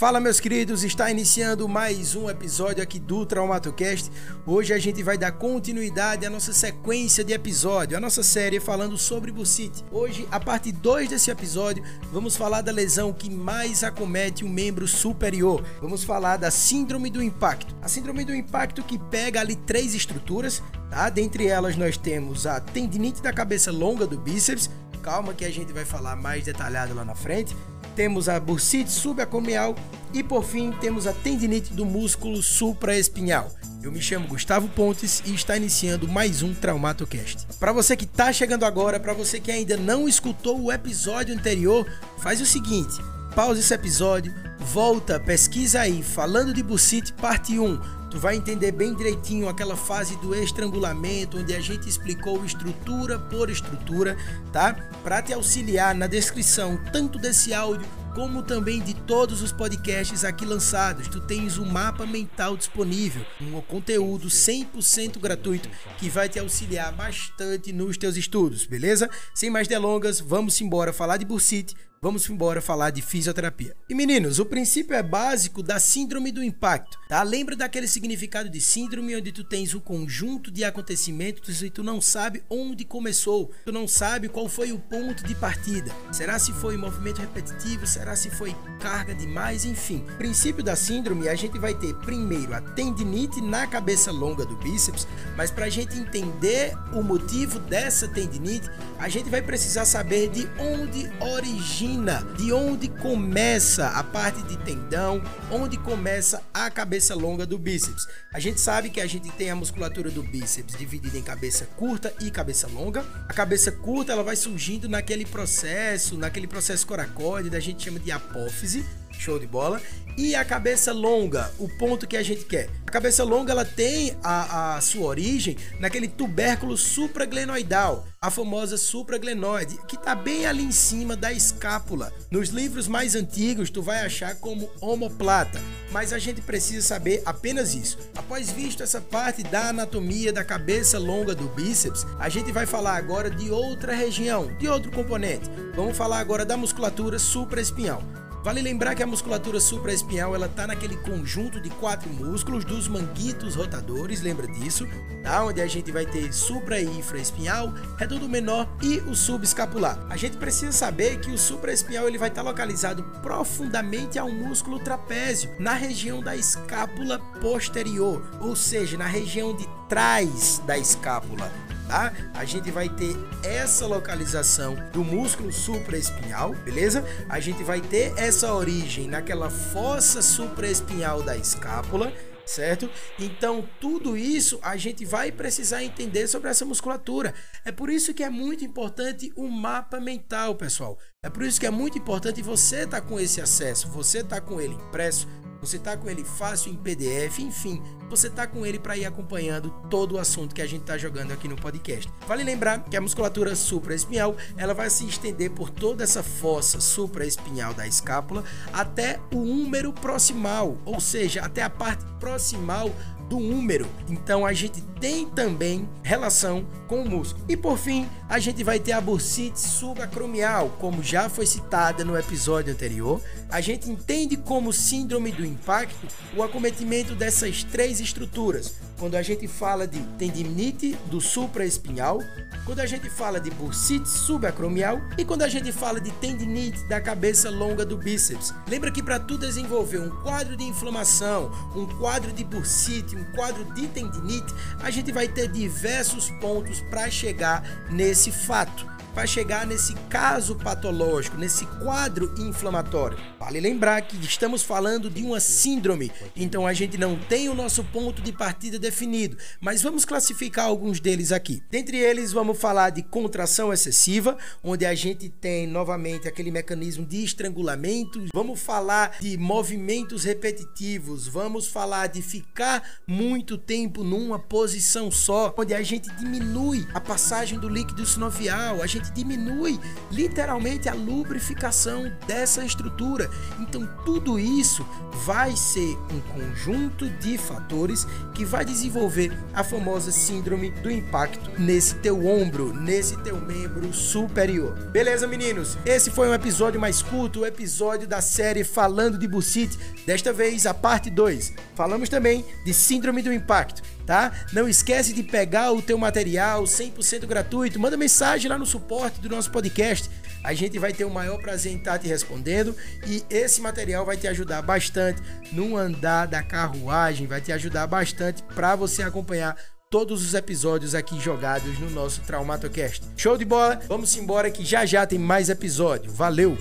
Fala meus queridos, está iniciando mais um episódio aqui do TraumatoCast. Hoje a gente vai dar continuidade à nossa sequência de episódio, a nossa série falando sobre bursite. Hoje, a parte 2 desse episódio, vamos falar da lesão que mais acomete o membro superior. Vamos falar da síndrome do impacto. A síndrome do impacto que pega ali três estruturas, tá? Dentre elas nós temos a tendinite da cabeça longa do bíceps, calma que a gente vai falar mais detalhado lá na frente temos a bursite subacomial e por fim temos a tendinite do músculo supraespinhal. Eu me chamo Gustavo Pontes e está iniciando mais um TraumatoCast. Para você que está chegando agora, para você que ainda não escutou o episódio anterior, faz o seguinte: pause esse episódio, volta, pesquisa aí, falando de bursite parte 1 Tu vai entender bem direitinho aquela fase do estrangulamento, onde a gente explicou estrutura por estrutura, tá? Para te auxiliar na descrição tanto desse áudio como também de todos os podcasts aqui lançados. Tu tens um mapa mental disponível, um conteúdo 100% gratuito que vai te auxiliar bastante nos teus estudos, beleza? Sem mais delongas, vamos embora falar de bursite vamos embora falar de fisioterapia. E meninos, o princípio é básico da síndrome do impacto, tá? Lembra daquele significado de síndrome onde tu tens um conjunto de acontecimentos e tu não sabe onde começou, tu não sabe qual foi o ponto de partida. Será se foi movimento repetitivo, será se foi carga demais, enfim. O princípio da síndrome, a gente vai ter primeiro a tendinite na cabeça longa do bíceps, mas para a gente entender o motivo dessa tendinite, a gente vai precisar saber de onde origina de onde começa a parte de tendão, onde começa a cabeça longa do bíceps. A gente sabe que a gente tem a musculatura do bíceps dividida em cabeça curta e cabeça longa. A cabeça curta ela vai surgindo naquele processo, naquele processo coracoide, da gente chama de apófise, show de bola. E a cabeça longa, o ponto que a gente quer. A cabeça longa ela tem a, a sua origem naquele tubérculo supraglenoidal, a famosa supraglenoide, que está bem ali em cima da escápula. Nos livros mais antigos tu vai achar como omoplata, mas a gente precisa saber apenas isso. Após visto essa parte da anatomia da cabeça longa do bíceps, a gente vai falar agora de outra região, de outro componente. Vamos falar agora da musculatura supraespinhal. Vale lembrar que a musculatura supraespinhal ela tá naquele conjunto de quatro músculos dos manguitos rotadores, lembra disso? Tá? Onde a gente vai ter supra e infraespinhal, redondo menor e o subescapular. A gente precisa saber que o supraespinhal ele vai estar tá localizado profundamente ao músculo trapézio, na região da escápula posterior, ou seja, na região de trás da escápula tá? A gente vai ter essa localização do músculo supraespinhal, beleza? A gente vai ter essa origem naquela fossa supraespinhal da escápula certo? Então, tudo isso a gente vai precisar entender sobre essa musculatura. É por isso que é muito importante o mapa mental, pessoal. É por isso que é muito importante você estar tá com esse acesso, você estar tá com ele impresso, você tá com ele fácil em PDF, enfim, você tá com ele para ir acompanhando todo o assunto que a gente tá jogando aqui no podcast. Vale lembrar que a musculatura supraespinhal, ela vai se estender por toda essa fossa supraespinhal da escápula até o húmero proximal, ou seja, até a parte proximal do húmero. Então a gente tem também relação com o músculo. E por fim, a gente vai ter a bursite subacromial, como já foi citada no episódio anterior. A gente entende como síndrome do impacto o acometimento dessas três estruturas. Quando a gente fala de tendinite do supraespinhal, quando a gente fala de bursite subacromial e quando a gente fala de tendinite da cabeça longa do bíceps. Lembra que para tu desenvolver um quadro de inflamação, um quadro de bursite, um quadro de tendinite, a gente vai ter diversos pontos para chegar nesse fato para chegar nesse caso patológico, nesse quadro inflamatório. Vale lembrar que estamos falando de uma síndrome, então a gente não tem o nosso ponto de partida definido, mas vamos classificar alguns deles aqui. Dentre eles, vamos falar de contração excessiva, onde a gente tem novamente aquele mecanismo de estrangulamento. Vamos falar de movimentos repetitivos, vamos falar de ficar muito tempo numa posição só, onde a gente diminui a passagem do líquido sinovial, a gente gente diminui literalmente a lubrificação dessa estrutura. Então, tudo isso vai ser um conjunto de fatores que vai desenvolver a famosa síndrome do impacto nesse teu ombro, nesse teu membro superior. Beleza, meninos? Esse foi um episódio mais curto, o um episódio da série Falando de Bursite. Desta vez, a parte 2. Falamos também de síndrome do impacto tá? Não esquece de pegar o teu material 100% gratuito, manda mensagem lá no suporte do nosso podcast. A gente vai ter o maior prazer em estar te respondendo e esse material vai te ajudar bastante no andar da carruagem, vai te ajudar bastante para você acompanhar todos os episódios aqui jogados no nosso Traumatocast. Show de bola? Vamos embora que já já tem mais episódio. Valeu!